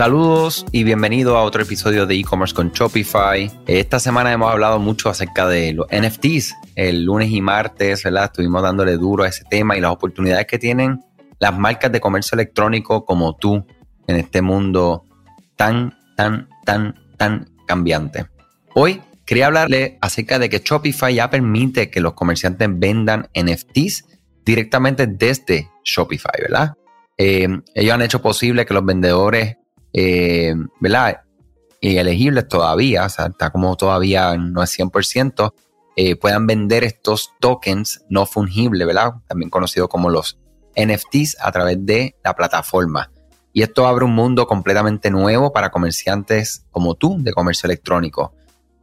Saludos y bienvenido a otro episodio de e-commerce con Shopify. Esta semana hemos hablado mucho acerca de los NFTs. El lunes y martes, ¿verdad? Estuvimos dándole duro a ese tema y las oportunidades que tienen las marcas de comercio electrónico como tú en este mundo tan, tan, tan, tan cambiante. Hoy quería hablarle acerca de que Shopify ya permite que los comerciantes vendan NFTs directamente desde Shopify, ¿verdad? Eh, ellos han hecho posible que los vendedores eh, ¿verdad? Elegibles todavía, o sea, está como todavía no es 100%, eh, puedan vender estos tokens no fungibles, ¿verdad? También conocidos como los NFTs a través de la plataforma. Y esto abre un mundo completamente nuevo para comerciantes como tú de comercio electrónico.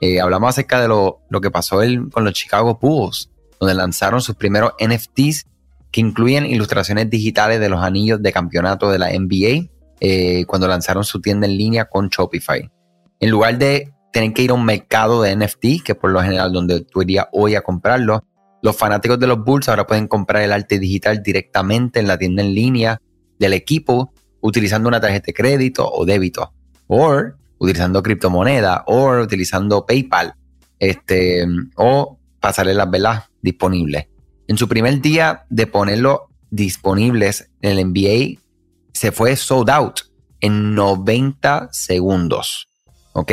Eh, hablamos acerca de lo, lo que pasó con los Chicago Bulls, donde lanzaron sus primeros NFTs que incluyen ilustraciones digitales de los anillos de campeonato de la NBA eh, cuando lanzaron su tienda en línea con Shopify. En lugar de tener que ir a un mercado de NFT, que por lo general donde tú irías hoy a comprarlo, los fanáticos de los Bulls ahora pueden comprar el arte digital directamente en la tienda en línea del equipo utilizando una tarjeta de crédito o débito, o utilizando criptomoneda, o utilizando PayPal, este, o las velas disponibles. En su primer día de ponerlo disponibles en el NBA, se fue sold out en 90 segundos. ¿Ok?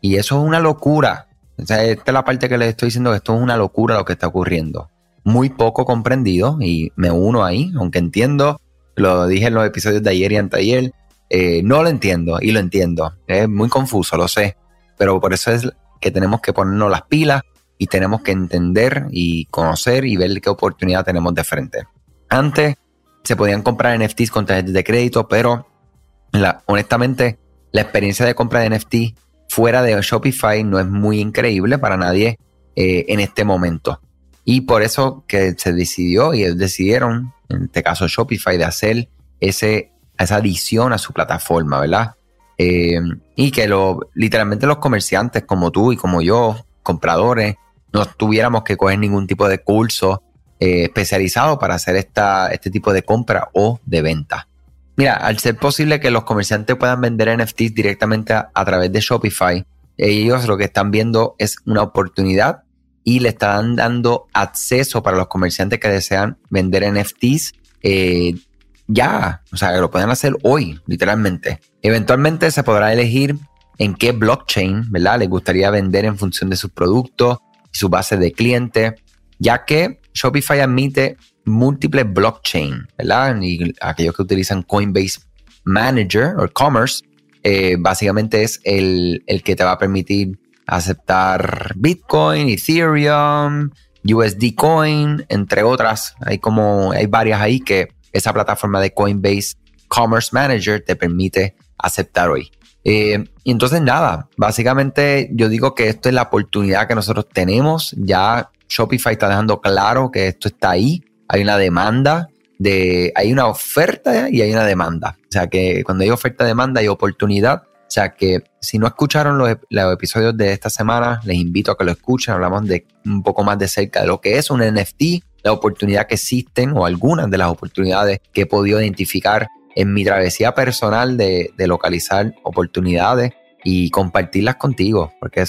Y eso es una locura. esta es la parte que les estoy diciendo que esto es una locura lo que está ocurriendo. Muy poco comprendido y me uno ahí, aunque entiendo, lo dije en los episodios de ayer y anteayer, eh, no lo entiendo y lo entiendo. Es muy confuso, lo sé. Pero por eso es que tenemos que ponernos las pilas y tenemos que entender y conocer y ver qué oportunidad tenemos de frente. Antes se podían comprar NFTs con tarjetas de crédito, pero honestamente la experiencia de compra de NFT fuera de Shopify no es muy increíble para nadie eh, en este momento. Y por eso que se decidió y decidieron, en este caso Shopify, de hacer ese, esa adición a su plataforma, ¿verdad? Eh, y que literalmente los comerciantes como tú y como yo, compradores, no tuviéramos que coger ningún tipo de curso eh, especializado para hacer esta, este tipo de compra o de venta. Mira, al ser posible que los comerciantes puedan vender NFTs directamente a, través de Shopify, ellos lo que están viendo es una oportunidad y le están dando acceso para los comerciantes que desean vender NFTs eh, ya, o sea, que lo pueden hacer hoy, literalmente. Eventualmente se podrá elegir en qué blockchain, ¿verdad? Les gustaría vender en función de sus productos y su base de clientes, ya que Shopify admite múltiples blockchain, ¿verdad? Y aquellos que utilizan Coinbase Manager o Commerce, eh, básicamente es el, que te va a permitir aceptar Bitcoin, Ethereum, USD Coin, entre otras. Hay como, hay varias ahí que esa plataforma de Coinbase Commerce Manager te permite aceptar hoy. Eh, y entonces nada, básicamente yo digo que esto es la oportunidad que nosotros tenemos. Ya Shopify está dejando claro que esto está ahí. Hay una demanda, de, hay una oferta y hay una demanda. O sea que cuando hay oferta, demanda, hay oportunidad. O sea que si no escucharon los, episodios de esta semana, les invito a que lo escuchen. Hablamos de un poco más de cerca de lo que es un NFT, la oportunidad que existen o algunas de las oportunidades que he podido identificar en mi travesía personal de, de localizar oportunidades y compartirlas contigo, porque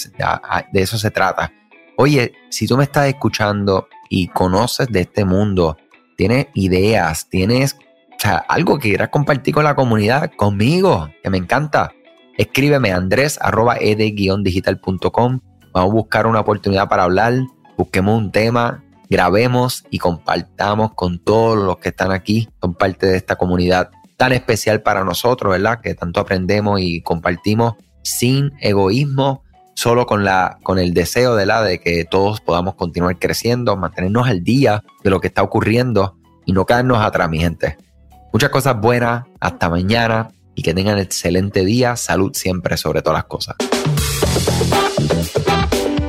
de eso se trata. Oye, si tú me estás escuchando y conoces de este mundo, tienes ideas, tienes algo que quieras compartir con la comunidad, conmigo, que me encanta, escríbeme andrés arroba ed-digital.com. Vamos a buscar una oportunidad para hablar, busquemos un tema, grabemos y compartamos con todos los que están aquí, son parte de esta comunidad tan especial para nosotros, ¿verdad? Que tanto aprendemos y compartimos sin egoísmo, solo con, la, con el deseo de, la, de que todos podamos continuar creciendo, mantenernos al día de lo que está ocurriendo y no caernos atrás, mi gente. Muchas cosas buenas, hasta mañana y que tengan excelente día, salud siempre sobre todas las cosas.